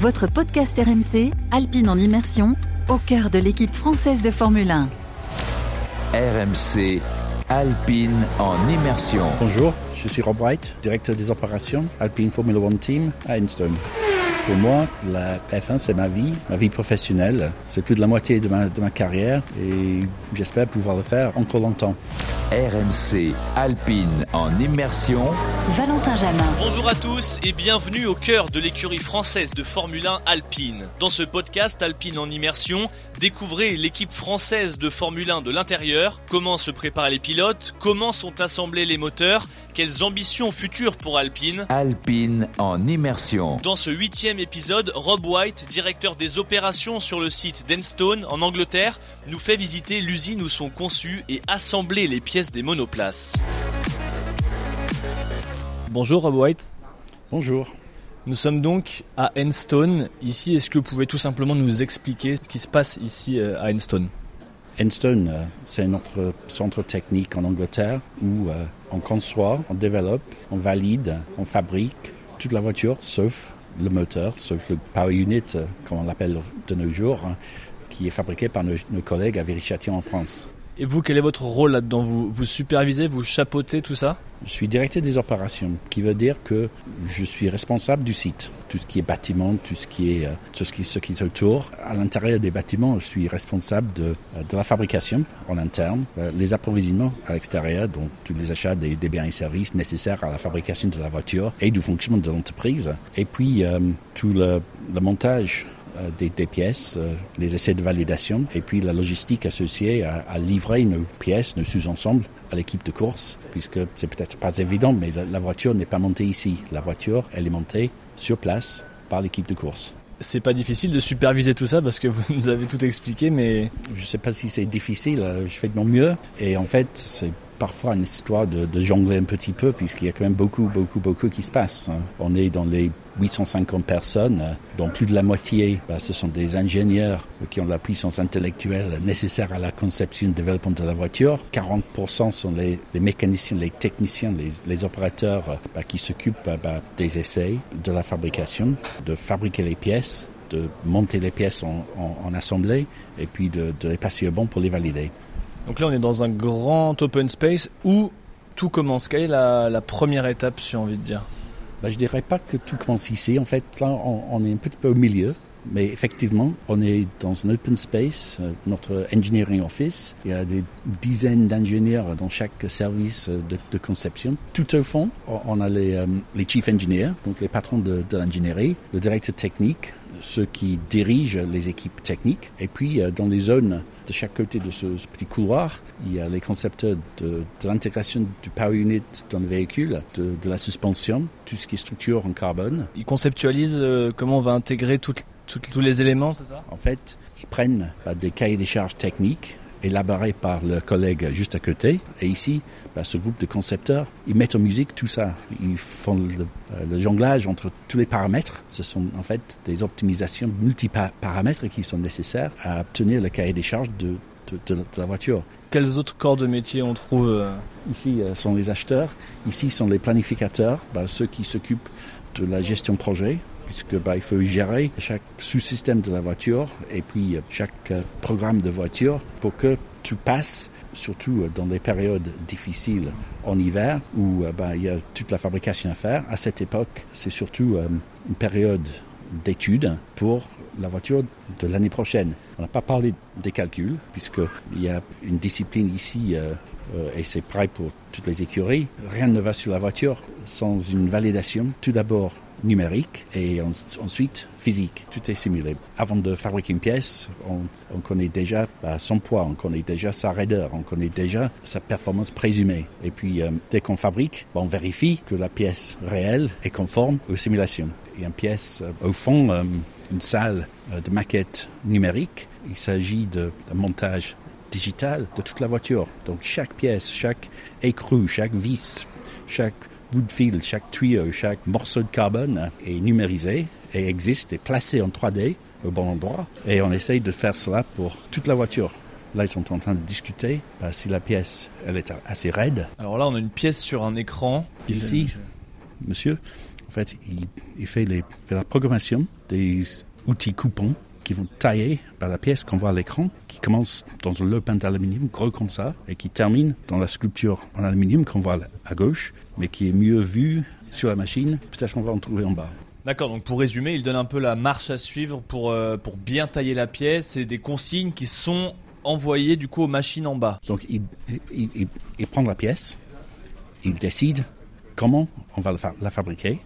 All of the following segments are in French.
votre podcast RMC, Alpine en immersion, au cœur de l'équipe française de Formule 1. RMC Alpine en immersion. Bonjour, je suis Rob Wright, directeur des opérations Alpine Formula One Team à Enstone. Pour moi, la F1, c'est ma vie, ma vie professionnelle. C'est plus de la moitié de ma, de ma carrière et j'espère pouvoir le faire encore longtemps. RMC Alpine en immersion. Valentin Jamin. Bonjour à tous et bienvenue au cœur de l'écurie française de Formule 1 Alpine. Dans ce podcast Alpine en immersion, découvrez l'équipe française de Formule 1 de l'intérieur, comment se préparent les pilotes, comment sont assemblés les moteurs, quelles ambitions futures pour Alpine. Alpine en immersion. Dans ce huitième épisode, Rob White, directeur des opérations sur le site d'Enstone en Angleterre, nous fait visiter l'usine où sont conçues et assemblées les pièces des monoplaces. Bonjour Rob White. Bonjour. Nous sommes donc à Enstone. Ici, est-ce que vous pouvez tout simplement nous expliquer ce qui se passe ici euh, à Enstone? Enstone, euh, c'est notre centre technique en Angleterre où euh, on conçoit, on développe, on valide, on fabrique toute la voiture sauf le moteur, sauf le power unit, comme on l'appelle de nos jours, hein, qui est fabriqué par nos, collègues à Viry-Châtillon en France. Et vous, quel est votre rôle là-dedans vous, supervisez, vous chapeautez tout ça Je suis directeur des opérations, qui veut dire que je suis responsable du site. Tout ce qui est bâtiment, tout ce qui est, euh, ce qui, ce qui est autour. À l'intérieur des bâtiments, je suis responsable de, euh, de la fabrication en interne, euh, les approvisionnements à l'extérieur, donc tous les achats des, biens et services nécessaires à la fabrication de la voiture et du fonctionnement de l'entreprise. Et puis tout le montage des, des, pièces, euh, les essais de validation et puis la logistique associée à, à livrer nos pièces, nos sous-ensembles à l'équipe de course, puisque c'est peut-être pas évident, mais la, la voiture n'est pas montée ici. La voiture, elle est montée sur place par l'équipe de course. C'est pas difficile de superviser tout ça parce que vous nous avez tout expliqué, mais je sais pas si c'est difficile. Je fais de mon mieux et en fait c'est parfois une histoire de, jongler un petit peu puisqu'il y a quand même beaucoup, beaucoup, beaucoup qui se passe. On est dans les 850 personnes, dont plus de la moitié, bah, ce sont des ingénieurs qui ont la puissance intellectuelle nécessaire à la conception et développement de la voiture. 40% sont les, mécaniciens, les techniciens, les, opérateurs bah, qui s'occupent bah, des essais, de la fabrication, de fabriquer les pièces, de monter les pièces en assemblée et puis de, de les passer au bon pour les valider. Donc là, on est dans un grand open space où tout commence. Quelle est la, première étape, si j'ai envie de dire ben, Je dirais pas que tout commence ici. En fait, là, on, est un petit peu au milieu. Mais effectivement, on est dans un open space, euh, notre engineering office. Il y a des dizaines d'ingénieurs dans chaque service de, de, conception. Tout au fond, on a les, euh, les chief engineers, donc les patrons de l'ingénierie, le directeur technique, ceux qui dirigent les équipes techniques. Et puis, euh, dans les zones de chaque côté de ce, ce petit couloir, il y a les concepteurs de, de l'intégration du power unit dans le véhicule, de, de, la suspension, tout ce qui est structure en carbone. Ils conceptualisent euh, comment on va intégrer toutes, toutes, tous les éléments, c'est ça? En fait, ils prennent bah, des cahiers des charges techniques élaboré par le collègue juste à côté. Et ici, bah, ce groupe de concepteurs, ils mettent en musique tout ça. Ils font le, euh, jonglage entre tous les paramètres. Ce sont en fait des optimisations multiparamètres qui sont nécessaires à obtenir le cahier des charges de, de, de, de la voiture. Quels autres corps de métier on trouve euh... Ici euh, sont les acheteurs, ici sont les planificateurs, bah, ceux qui s'occupent de la gestion projet, puisque bah, il faut gérer chaque sous-système de la voiture et puis chaque euh, programme de voiture pour que tu passes, surtout dans des périodes difficiles en hiver où euh, bah, il y a toute la fabrication à faire. À cette époque, c'est surtout euh, une période d'études pour la voiture de l'année prochaine. On n'a pas parlé des calculs, puisqu'il y a une discipline ici, euh, euh, et c'est pareil pour toutes les écuries. Rien ne va sur la voiture sans une validation, tout d'abord numérique et en, ensuite physique. Tout est simulé. Avant de fabriquer une pièce, on, on connaît déjà bah, son poids, on connaît déjà sa raideur, on connaît déjà sa performance présumée. Et puis, euh, dès qu'on fabrique, bah, on vérifie que la pièce réelle est conforme aux simulations. Et une pièce, euh, au fond, euh, une salle de maquette numérique, il s'agit d'un montage digital de toute la voiture. Donc chaque pièce, chaque écrou, chaque vis, chaque bout de fil, chaque tuyau, chaque morceau de carbone est numérisé et existe et placé en 3D au bon endroit. Et on essaye de faire cela pour toute la voiture. Là, ils sont en train de discuter bah, si la pièce elle est assez raide. Alors là, on a une pièce sur un écran. Ici, monsieur, En fait, il, il fait, les, fait la programmation des outils coupants qui vont tailler bah, la pièce qu'on voit à l'écran, qui commence dans un lopin d'aluminium gros comme ça, et qui termine dans la sculpture en aluminium qu'on voit à gauche, mais qui est mieux vue sur la machine. Peut-être qu'on va en trouver en bas. D'accord, donc pour résumer, il donne un peu la marche à suivre pour, euh, pour bien tailler la pièce et des consignes qui sont envoyées du coup aux machines en bas. Donc il, il, il, il prend la pièce, il décide comment on va la, fa la fabriquer,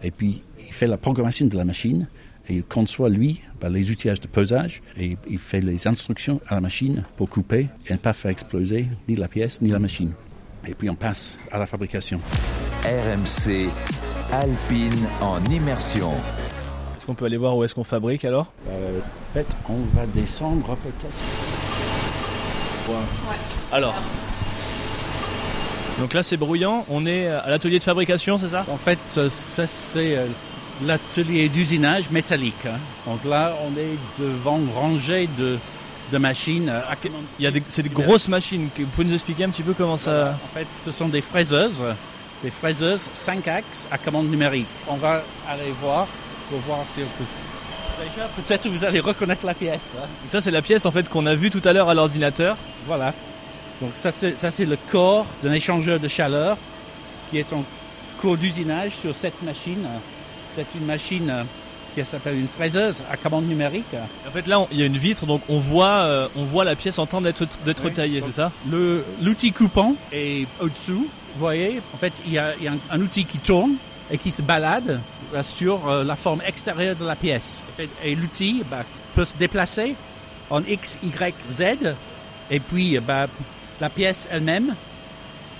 et puis il fait la programmation de la machine, et il conçoit lui bah, les outillages de pesage, et il fait les instructions à la machine pour couper et ne pas faire exploser ni la pièce ni la machine. Et puis on passe à la fabrication. RMC Alpine en immersion. Est-ce qu'on peut aller voir où est-ce qu'on fabrique alors? Euh, en fait, on va descendre peut-être. Alors. Donc là c'est bruyant, on est à l'atelier de fabrication, c'est ça? En fait, ça c'est euh, l'atelier d'usinage métallique. hein. Donc là, on est devant une rangée de, de machines. euh, Il y a des, c'est des grosses machines. Vous pouvez nous expliquer un petit peu comment ça. En fait, ce sont des fraiseuses, des fraiseuses 5 axes à commande numérique. On va aller voir pour voir si on peut. Déjà, peut-être vous allez reconnaître la pièce. hein. Ça c'est la pièce en fait qu'on a vue tout à l'heure à l'ordinateur. Voilà. Donc ça c'est, ça, c'est le corps d'un échangeur de chaleur qui est en cours d'usinage sur cette machine. C'est une machine euh, qui s'appelle une fraiseuse à commande numérique. En fait là il y a une vitre donc on voit, euh, on voit la pièce en train d'être, Oui. taillée, c'est ça? l'outil coupant est au-dessous. Vous voyez, en fait, il y a, il y a un, un outil qui tourne et qui se balade euh, sur euh, la forme extérieure de la pièce. Et l'outil bah, peut se déplacer en X, Y, Z. Et puis, bah, la pièce elle-même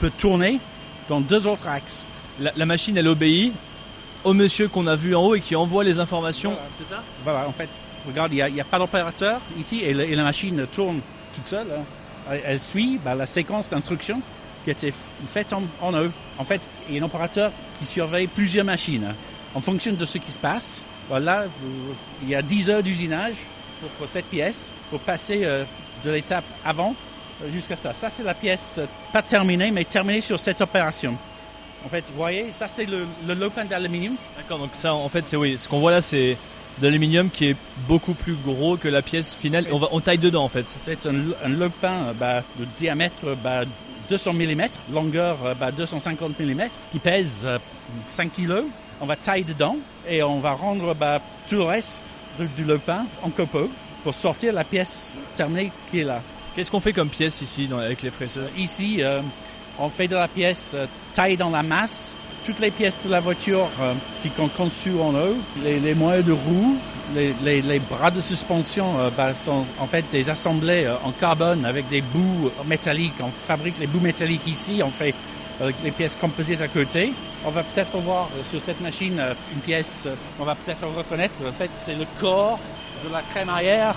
peut tourner dans deux autres axes. la, la machine elle obéit au monsieur qu'on a vu en haut et qui envoie les informations. Voilà. C'est ça? Voilà, en fait, regarde, il n'y a, pas d'opérateur ici et, le- et la machine tourne toute seule. hein. Elle, elle suit bah, la séquence d'instructions qui a été faite en, en eux. En fait, il y a un opérateur qui surveille plusieurs machines. En fonction de ce qui se passe, voilà, vous- il y a 10 heures d'usinage pour, pour cette pièce, pour passer euh, de l'étape avant euh, jusqu'à ça. Ça, c'est la pièce euh, pas terminée, mais terminée sur cette opération. En fait, vous voyez, ça, c'est le, le lopin d'aluminium. D'accord, donc ça en fait c'est oui, ce qu'on voit là c'est de l'aluminium qui est beaucoup plus gros que la pièce finale. On, va, on taille dedans en fait. C'est un, un lopin euh, bah, de diamètre bah, 200 mm, longueur euh, bah, 250 mm, qui pèse euh, 5 kg. On va tailler dedans et on va rendre bah, tout le reste de- du lopin en copeaux pour sortir la pièce terminée qui est là. Qu'est-ce qu'on fait comme pièce ici dans- avec les fraiseurs Ici, euh, on fait de la pièce euh, taille dans la masse. Toutes les pièces de la voiture euh, qui sont conçues en eau, les, moyens de roue, les, bras de suspension euh, bah, sont en fait des assemblés euh, en carbone avec des bouts métalliques. On fabrique les bouts métalliques ici, on fait les pièces composites à côté. On va peut-être voir sur cette machine une pièce, on va peut-être reconnaître. En fait, c'est le corps de la crémaillère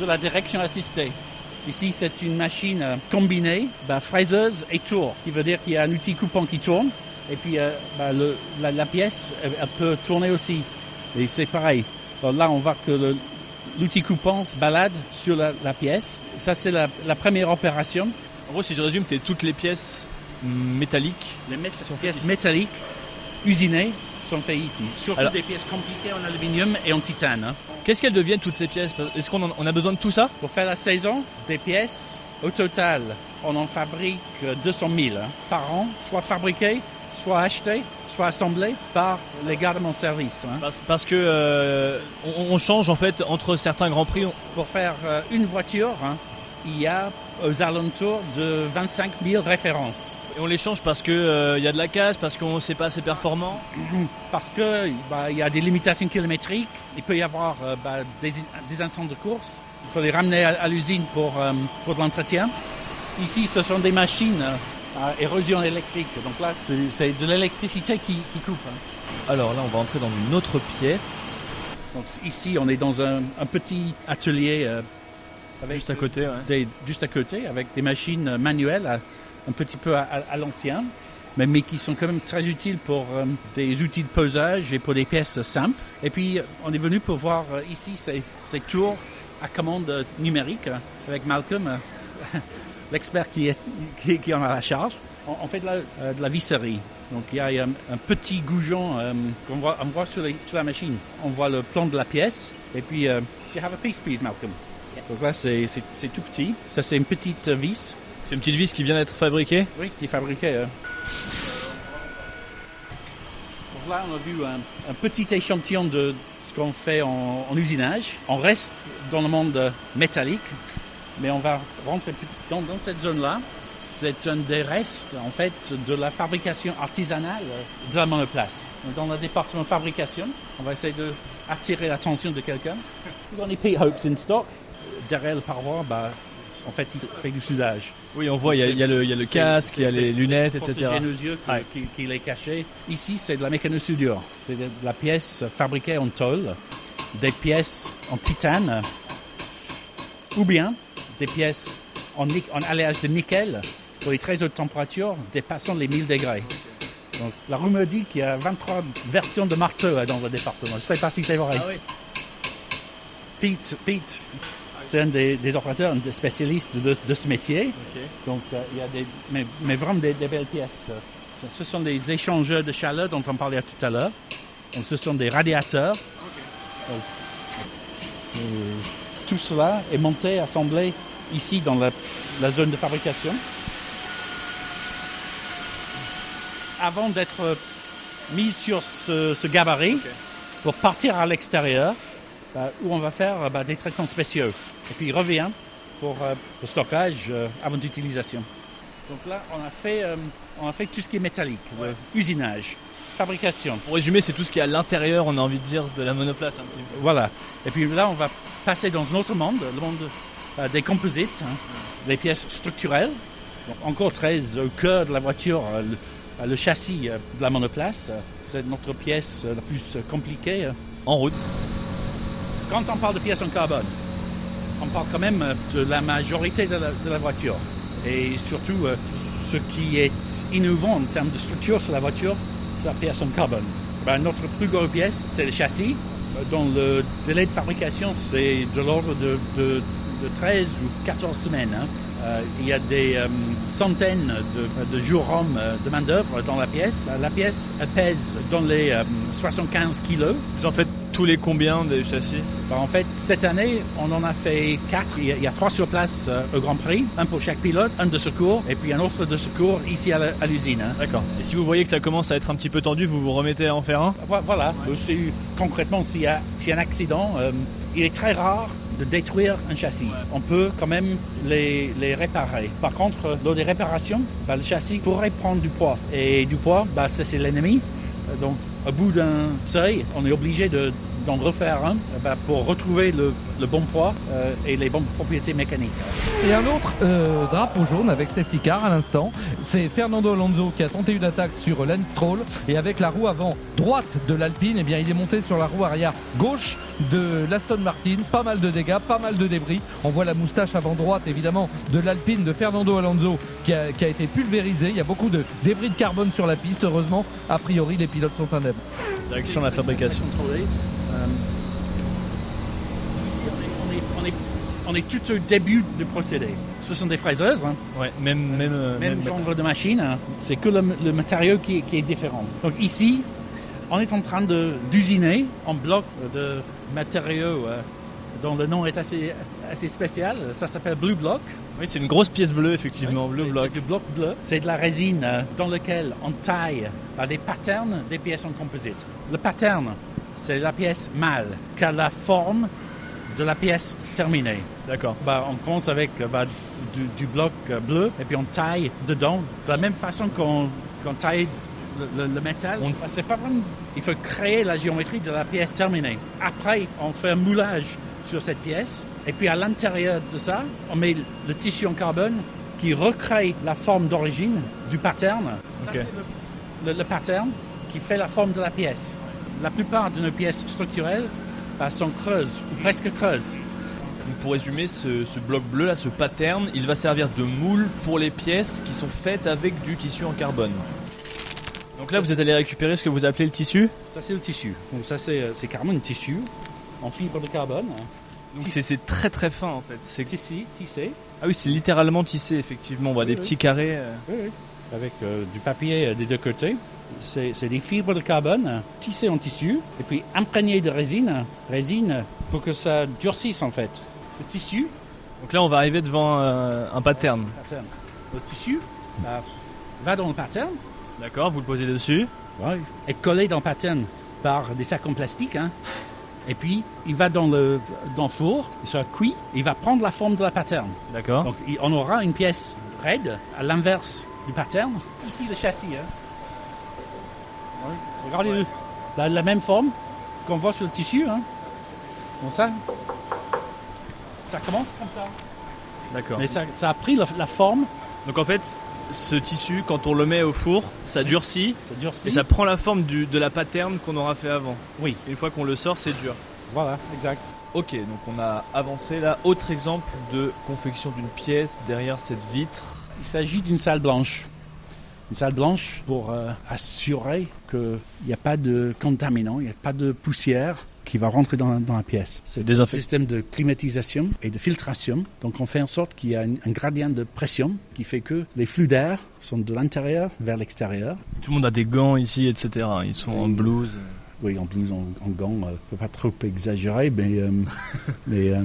de la direction assistée. Ici, c'est une machine euh, combinée, bah, fraiseuse et tour, qui veut dire qu'il y a un outil coupant qui tourne, et puis euh, bah, le- la, la pièce, elle, elle peut tourner aussi. Et c'est pareil. Alors là, on voit que l'outil coupant se balade sur la, la pièce. Ça, c'est la, la première opération. En gros, si je résume, c'est toutes les pièces métalliques. Les mét- sont pièces métalliques usinées sont faites ici. Surtout Alors- des pièces compliquées en aluminium et en titane. hein. Qu'est-ce qu'elles deviennent toutes ces pièces? Est-ce qu'on en- on a besoin de tout ça? Pour faire la saison, des pièces, au total, on en fabrique euh, 200 000 hein, par an, soit fabriquées, soit achetées, soit assemblées par les gars de mon service. hein. parce, parce que euh, on, on change en fait entre certains grands prix. on- Pour faire euh, une voiture, hein, il y a aux alentours de 25 000 références. Et on les change parce que euh, y a de la casse, parce qu'on ne sait pas assez performant. Parce que bah, y a des limitations kilométriques, il peut y avoir euh, bah, des, des instants de course, il faut les ramener à, à l'usine pour, euh, pour de l'entretien. Ici, ce sont des machines à érosion électrique, donc là, c'est de l'électricité qui, qui coupe. hein. Alors là, on va entrer dans une autre pièce, Donc ici, on est dans un, un petit atelier avec juste à côté. ouais. des- juste à côté, avec des machines euh, manuelles, à- un petit peu à, à- à l'ancien, mais, mais qui sont quand même très utiles pour euh, des outils de posage et pour des pièces simples. Et puis, on est venu pour voir euh, ici ces, ces tours à commande numérique avec Malcolm, l'expert qui, est, qui, qui en a la charge. On, on fait de la, euh, de la visserie. Donc il y a un, un petit goujon euh, qu'on voit, on voit sur, les- sur la machine. On voit le plan de la pièce. Et puis, euh, do you have a piece, please, Malcolm? Donc là, c'est tout petit. Ça, c'est une petite euh, vis. C'est une petite vis qui vient d'être fabriquée? Oui, qui est fabriqué. euh. Donc là, on a vu un, un petit échantillon de ce qu'on fait en, en usinage. On reste dans le monde euh, métallique, mais on va rentrer dans, dans cette zone-là. C'est un des restes, en fait, de la fabrication artisanale euh, de la monoplace. Dans le département fabrication, on va essayer de attirer l'attention de quelqu'un. Pete Hopes in stock? Derrière le paroi, bah, en fait, il fait du soudage. Oui, on voit, il y a, il y a le, il y a le casque, il y a les lunettes, etc. nos yeux qui- est caché. Ici, c'est de la mécanosoudure. C'est de la pièce fabriquée en tôle, des pièces en titane, ou bien des pièces en, en alliage de nickel pour les très hautes températures dépassant les 1000 degrés. Donc, la roue me dit qu'il y a 23 versions de marteau dans le département. Je ne sais pas si c'est vrai. Ah oui. Pete, Pete c'est un des, des opérateurs, un des spécialistes de, de ce métier. Donc, euh, il y a des, mais, mais vraiment des, des belles pièces. Ce- sont des échangeurs de chaleur dont on parlait tout à l'heure. Donc, ce sont des radiateurs. Donc, euh, tout cela est monté, assemblé ici dans la, la zone de fabrication. Avant d'être mis sur ce, ce gabarit pour partir à l'extérieur, bah, où on va faire euh, bah, des traitements spéciaux. Et puis il revient pour euh, le stockage euh, avant d'utilisation. Donc là, on a fait, euh, on a fait tout ce qui est métallique, usinage, fabrication. Pour résumer, c'est tout ce qui est à l'intérieur, on a envie de dire, de la monoplace un petit peu. Voilà. Et puis là, on va passer dans un autre monde, le monde euh, des composites, hein, les pièces structurelles. Donc, encore très au cœur de la voiture, euh, le, euh, le châssis euh, de la monoplace. euh, C'est notre pièce euh, la plus euh, compliquée. euh. En route. Quand on parle de pièces en carbone, on parle quand même euh, de la majorité de la, voiture. Et surtout, euh, ce qui est innovant en termes de structure sur la voiture, c'est la pièce en carbone. Ben, notre plus grosse pièce, c'est le châssis, euh, dont le délai de fabrication, c'est de l'ordre de, de- de 13 ou 14 semaines. hein. Il y a des centaines de, jours hommes de main-d'œuvre dans la pièce. La pièce pèse dans les euh, 75 kilos. Vous en faites tous les combien des châssis? Ben, en fait, cette année, on en a fait quatre. Il y a, il y a trois sur place euh, au Grand Prix, un pour chaque pilote, un de secours, et puis un autre de secours ici à l'usine. hein. D'accord. Et si vous voyez que ça commence à être un petit peu tendu, vous vous remettez à en faire un? Vo- Voilà. Euh, c'est- concrètement, s'il y, y a un accident, euh, il est très rare de détruire un châssis. On peut quand même les, les réparer. Par contre, euh, lors des réparations, ben, le châssis pourrait prendre du poids. Et du poids, ça c'est l'ennemi. Donc, au bout d'un seuil, on est obligé de- d'en refaire un euh, ben, pour retrouver le, le bon poids euh, et les bonnes propriétés mécaniques. Et un autre euh, drapeau jaune avec safety car à l'instant, c'est Fernando Alonso qui a tenté une attaque sur Lance Stroll et avec la roue avant droite de l'Alpine, eh bien il est monté sur la roue arrière gauche de l'Aston Martin, pas mal de dégâts, pas mal de débris. On voit la moustache avant droite évidemment de l'Alpine de Fernando Alonso qui a, qui a été pulvérisée. Il y a beaucoup de débris de carbone sur la piste. Heureusement, a priori les pilotes sont indemnes. Direction de la fabrication. contrôlée. Euh, on, est, on, est, on est tout au début du procédé. Ce sont des fraiseuses, hein, Ouais, même même euh, même, même- genre de machine. hein. C'est que le, le matériau qui, est- qui est différent. Donc ici, on est en train d'usiner en bloc de matériaux euh, dont le nom est assez, assez spécial. Ça s'appelle Blue Block. Oui, c'est une grosse pièce bleue effectivement, Oui, bleu c'est- bloc. C'est du bloc bleu. C'est de la résine euh, dans laquelle on taille des patterns des pièces en composite. Le pattern, c'est la pièce mâle, qui a la forme de la pièce terminée. D'accord. Bah, on commence avec bah, du, du bloc euh, bleu et puis on taille dedans de la même façon qu'on taille le, le- le métal. On- Bah, c'est pas vraiment. Il faut créer la géométrie de la pièce terminée. Après, on fait un moulage sur cette pièce et puis à l'intérieur de ça, on met le tissu en carbone qui recrée la forme d'origine du pattern. Ça, le pattern qui fait la forme de la pièce. La plupart de nos pièces structurelles bah, sont creuses ou presque creuses. Donc, pour résumer, ce, ce bloc bleu là, ce pattern, il va servir de moule pour les pièces qui sont faites avec du tissu en carbone. Donc là, vous êtes allé récupérer ce que vous appelez le tissu? Ça, c'est le tissu. Donc, ça, c'est, euh, carrément un tissu en fibre de carbone. Donc c'est très très fin en fait. C'est Tissé, tissé. ah oui, c'est littéralement tissé effectivement. On voit des Oui, petits carrés. euh. Oui, oui. Avec euh, du papier des deux côtés. C'est des fibres de carbone tissées en tissu et puis imprégnées de résine, résine pour que ça durcisse en fait. Le tissu, Donc là, on va arriver devant euh, un pattern. pattern. le tissu bah, va dans le pattern D'accord, vous le posez dessus. ouais, est collé dans le pattern par des sacs en plastique. hein. Et puis, il va dans le, dans le four, il sera cuit, il va prendre la forme de la pattern. D'accord. Donc, il- on aura une pièce raide à l'inverse du pattern. Ici, le châssis. Hein. Ouais, Regardez-le. La, la même forme qu'on voit sur le tissu. Hein. Ça. Ça commence comme ça. D'accord. Mais ça, ça a pris la, la forme. Donc en fait, ce tissu, quand on le met au four, ça durcit Ça durcit. et ça prend la forme du- de la pattern qu'on aura fait avant. Oui, Une fois qu'on le sort, c'est dur. voilà, exact. Ok, donc on a avancé là. Autre exemple de confection d'une pièce derrière cette vitre. Il s'agit d'une salle blanche. Une salle blanche pour euh, assurer qu'il n'y a pas de contaminants, il n'y a pas de poussière qui va rentrer dans, dans la pièce. C'est un système de climatisation et de filtration. Donc on fait en sorte qu'il y a un, un gradient de pression qui fait que les flux d'air sont de l'intérieur vers l'extérieur. Tout le monde a des gants ici, etc. Ils sont en blouse. Oui, en blouse, en, en gants, euh, on peut pas trop exagérer, mais, euh, mais euh,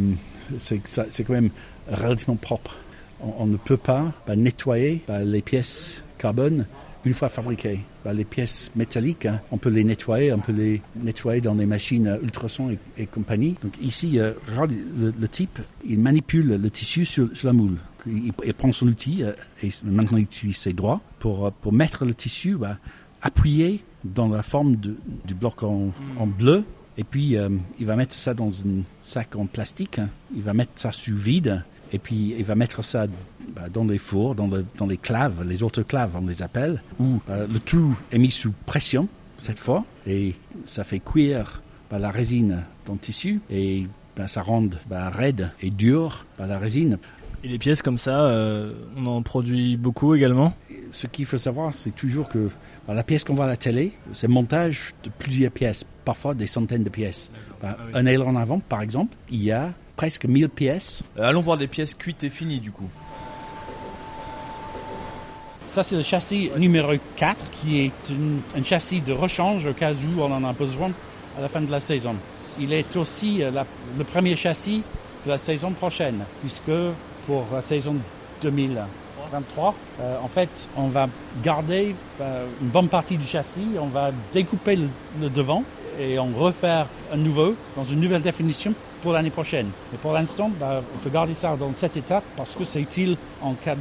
c'est quand même relativement propre. On, on ne peut pas bah, nettoyer bah, les pièces carbone une fois fabriquées. Bah, les pièces métalliques, hein, on peut les nettoyer, on peut les nettoyer dans des machines ultrasons et, et compagnie. Donc ici, euh, regarde le, le type, il manipule le tissu sur, sur la moule. Il, il prend son outil euh, et maintenant il utilise ses doigts pour, euh, pour mettre le tissu bah, appuyé dans la forme de- du bloc en, en bleu. Et puis, euh, il va mettre ça dans un sac en plastique. hein. Il va mettre ça sous vide. Et puis, il va mettre ça bah, dans les fours, dans, le- dans les claves, les autoclaves, on les appelle, où bah, le tout est mis sous pression, cette fois. Et ça fait cuire bah, la résine dans le tissu. Et bah, ça rend bah, raide et dur bah, la résine. Et les pièces comme ça, euh, on en produit beaucoup également? ce qu'il faut savoir, c'est toujours que bah, la pièce qu'on voit à la télé, c'est le montage de plusieurs pièces, parfois des centaines de pièces. Bah, Ah oui. Un aileron avant, par exemple, il y a presque 1000 pièces. Euh, allons voir des pièces cuites et finies du coup. Ça, c'est le châssis numéro 4, qui est une- un châssis de rechange au cas où on en a besoin à la fin de la saison. Il est aussi euh, la- le premier châssis de la saison prochaine, puisque pour la saison 2023, euh, en fait, on va garder euh, une bonne partie du châssis, on va découper le, le devant et on refaire un nouveau dans une nouvelle définition pour l'année prochaine. Mais pour l'instant, bah, il faut garder ça dans cette étape parce que c'est utile en cas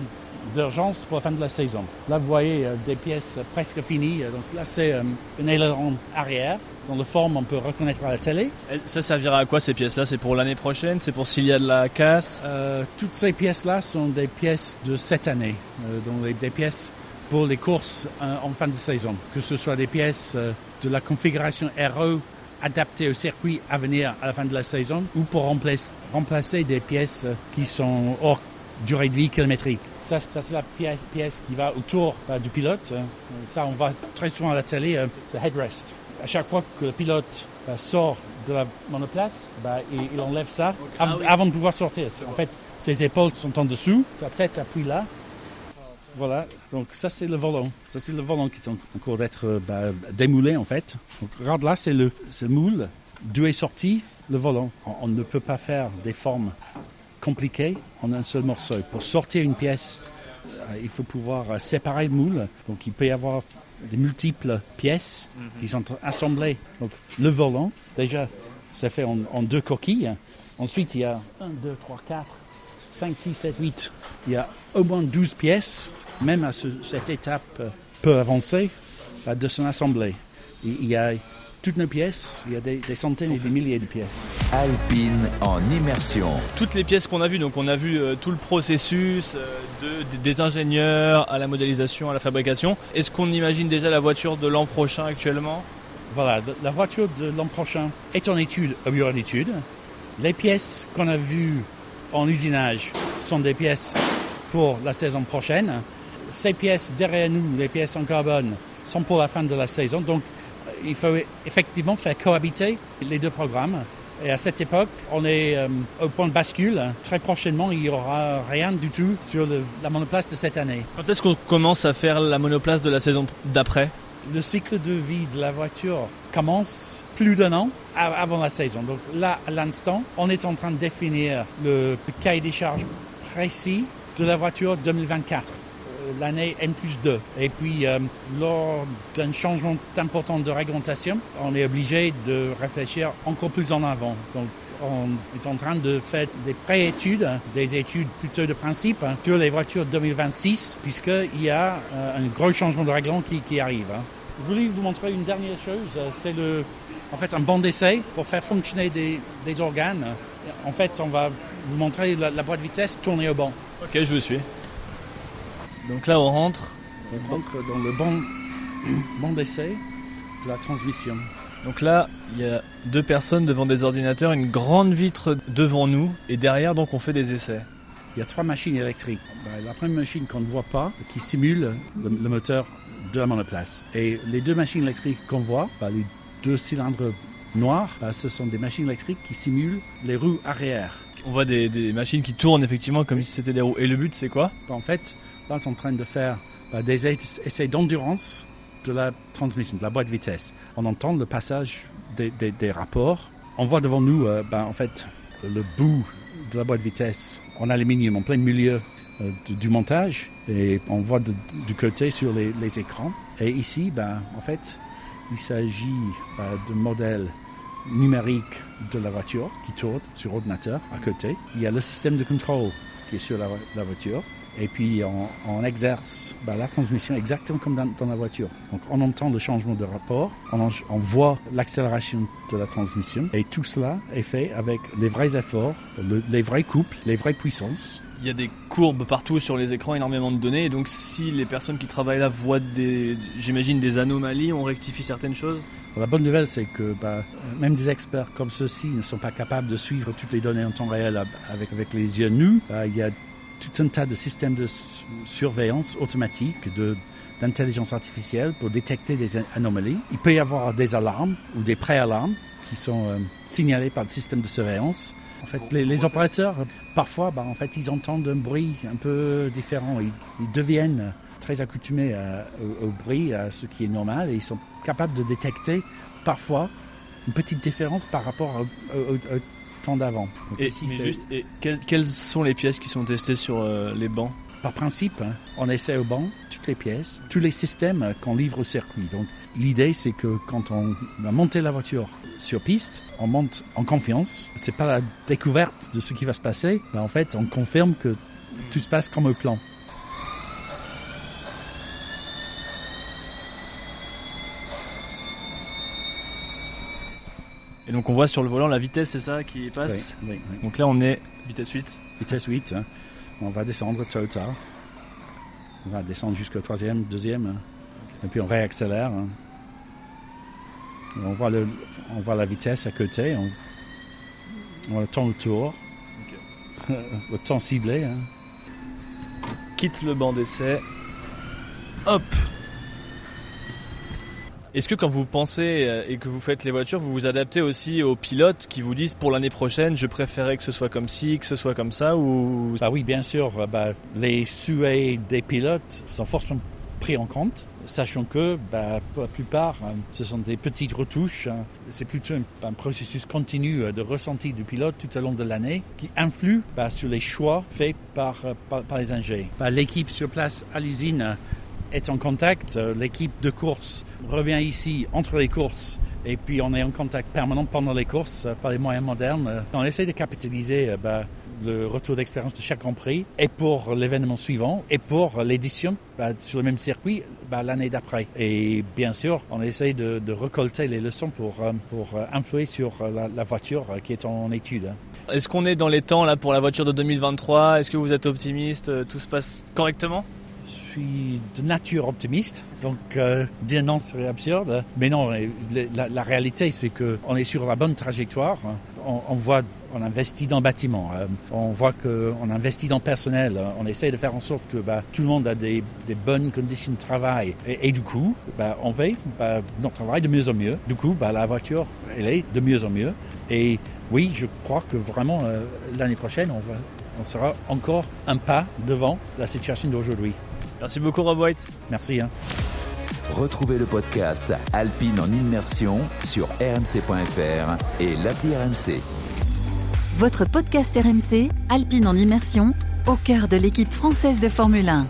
d'urgence pour la fin de la saison. Là, vous voyez euh, des pièces presque finies. Euh, Donc là, c'est euh, un aileron arrière. Dans la forme, on peut reconnaître à la télé. Et Ça servira à quoi ces pièces-là? C'est pour l'année prochaine? C'est pour s'il y a de la casse? Euh, toutes ces pièces-là sont des pièces de cette année, euh, donc des, des pièces pour les courses euh, en fin de saison, que ce soit des pièces euh, de la configuration RE adaptées au circuit à venir à la fin de la saison, ou pour remplacer, remplacer des pièces euh, qui sont hors durée de vie kilométrique. Ça, c'est- ça, c'est la pièce, qui va autour du pilote. Euh, Ça, on voit très souvent à la télé, c'est headrest. À chaque fois que le pilote sort de la monoplace, bah, il, enlève ça Ah oui. avant de pouvoir sortir. En fait, ses épaules sont en dessous, sa tête appuie là. Voilà, donc ça c'est le volant. Ça c'est le volant qui est en, en cours d'être euh, bah, démoulé en fait. Regarde là, c'est le, moule. D'où est sorti le volant on, ne peut pas faire des formes compliquées en un seul morceau. Pour sortir une pièce, euh, il faut pouvoir euh, séparer le moule. Donc il peut y avoir des multiples pièces qui sont assemblées. Donc le volant, déjà, c'est fait en, en deux coquilles. Ensuite, il y a 1, 2, 3, 4, 5, 6, 7, 8. Il y a au moins 12 pièces, même à ce- cette étape euh, peu avancée, euh, de son assemblée. Il il y a toutes nos pièces, il y a des, des centaines et des milliers de pièces. Alpine en immersion. Toutes les pièces qu'on a vues, donc on a vu euh, tout le processus euh, de, des- ingénieurs à la modélisation, à la fabrication. Est-ce qu'on imagine déjà la voiture de l'an prochain actuellement? Voilà, la voiture de l'an prochain est en étude au bureau d'études. Les pièces qu'on a vues en usinage sont des pièces pour la saison prochaine. Ces pièces derrière nous, les pièces en carbone, sont pour la fin de la saison. Donc, il faut effectivement faire cohabiter les deux programmes. Et à cette époque, on est euh, au point de bascule. Très prochainement, il n'y aura rien du tout sur le- la monoplace de cette année. Quand est-ce qu'on commence à faire la monoplace de la saison d'après? Le cycle de vie de la voiture commence plus d'un an avant la saison. Donc là, à l'instant, on est en train de définir le cahier des charges précis de la voiture 2024 l'année N plus 2. Et puis, euh, lors d'un changement important de réglementation, on est obligé de réfléchir encore plus en avant. Donc, on est en train de faire des pré-études, des études plutôt de principe hein, sur les voitures 2026, puisqu'il y a euh, un gros changement de règlement qui, arrive. Hein. Je voulais vous montrer une dernière chose, c'est le, en fait un banc d'essai pour faire fonctionner des, organes. En fait, on va vous montrer la, boîte de vitesse tourner au banc. Ok, je vous suis. Donc là, on rentre. On rentre dans le banc, banc d'essai de la transmission. Donc là, il y a deux personnes devant des ordinateurs, une grande vitre devant nous, et derrière, donc, on fait des essais. Il y a trois machines électriques. Bah, la première machine qu'on ne voit pas, qui simule le, moteur de la monoplace. Et les deux machines électriques qu'on voit, bah, les deux cylindres noirs, bah, ce sont des machines électriques qui simulent les roues arrière. On voit des, des machines qui tournent effectivement comme si c'était des roues. Et le but, c'est quoi? En fait, là, on est en train de faire des essais d'endurance de la transmission, de la boîte de vitesse. On entend le passage des, rapports. On voit devant nous, euh, ben, en fait, le bout de la boîte de vitesse en aluminium en plein milieu euh, du montage et on voit du côté sur les, écrans. Et ici, ben, en fait, il s'agit de modèle numérique de la voiture qui tourne sur ordinateur à côté. Il y a le système de contrôle qui est sur la voiture. Et puis on, exerce bah, la transmission exactement comme dans, la voiture. Donc on entend le changement de rapport, on, voit l'accélération de la transmission et tout cela est fait avec les vrais efforts, les vrais couples, les vraies puissances. Il y a des courbes partout sur les écrans, énormément de données. Et donc si les personnes qui travaillent là voient des, j'imagine, des anomalies, on rectifie certaines choses? La bonne nouvelle, c'est que bah, même des experts comme ceux-ci ne sont pas capables de suivre toutes les données en temps réel avec, avec les yeux nus. Bah, il y a tout un tas de systèmes de surveillance automatique, d'intelligence artificielle pour détecter des anomalies. Il peut y avoir des alarmes ou des préalarmes qui sont euh, signalés par le système de surveillance. En fait, les, opérateurs, parfois, bah, en fait, ils entendent un bruit un peu différent. Ils, deviennent très accoutumés au, bruit, à ce qui est normal, et ils sont capables de détecter parfois une petite différence par rapport au d'avant. Et, quelles, sont les pièces qui sont testées sur euh, les bancs? Par principe, hein, on essaie au banc toutes les pièces, tous les systèmes qu'on livre au circuit. Donc l'idée, c'est que quand on va monter la voiture sur piste, on monte en confiance. C'est pas la découverte de ce qui va se passer, mais en fait, on confirme que tout se passe comme au plan. Et donc on voit sur le volant la vitesse, c'est ça qui passe Donc là on est vitesse 8. Vitesse 8. Hein. On va descendre tôt ou tard. On va descendre jusqu'au troisième, deuxième. Hein. Et puis on réaccélère. Hein. On, voit le, on voit la vitesse à côté. On, on le temps autour. le temps ciblé. Quitte le banc d'essai. Hop est-ce que quand vous pensez euh, et que vous faites les voitures, vous vous adaptez aussi aux pilotes qui vous disent pour l'année prochaine, je préférais que ce soit comme ci, que ce soit comme ça ou... Bah oui, bien sûr. Euh, bah, les souhaits des pilotes sont forcément pris en compte, sachant que bah, pour la plupart, hein, ce sont des petites retouches. C'est plutôt un, processus continu euh, de ressenti du pilote tout au long de l'année qui influe bah, sur les choix faits par, par, les ingénieurs. Bah, l'équipe sur place à l'usine est en contact. Euh, l'équipe de course revient ici entre les courses et puis on est en contact permanent pendant les courses euh, par les moyens modernes. Euh, on essaie de capitaliser bah, le retour d'expérience de chaque Grand Prix et pour l'événement suivant et pour l'édition bah, sur le même circuit bah, l'année d'après. Et bien sûr, on essaie de, de récolter les leçons pour, pour influer sur la, voiture qui est en étude. Est-ce qu'on est dans les temps là pour la voiture de 2023 Est-ce que vous êtes optimiste? Tout se passe correctement? Je suis de nature optimiste, donc euh, dire non serait absurde. Mais non, la, réalité, c'est qu'on est sur la bonne trajectoire. On, voit, on investit dans le bâtiment, euh, on voit qu'on investit dans le personnel, on essaie de faire en sorte que bah, tout le monde a des, bonnes conditions de travail. Et, du coup, bah, on fait bah, notre travail de mieux en mieux. Du coup, bah, la voiture, elle est de mieux en mieux. Et oui, je crois que vraiment, euh, l'année prochaine, on, sera encore un pas devant la situation d'aujourd'hui. Merci beaucoup Rob White. Merci. Hein. Retrouvez le podcast Alpine en immersion sur rmc.fr et l'appli RMC. Votre podcast RMC, Alpine en immersion, au cœur de l'équipe française de Formule 1.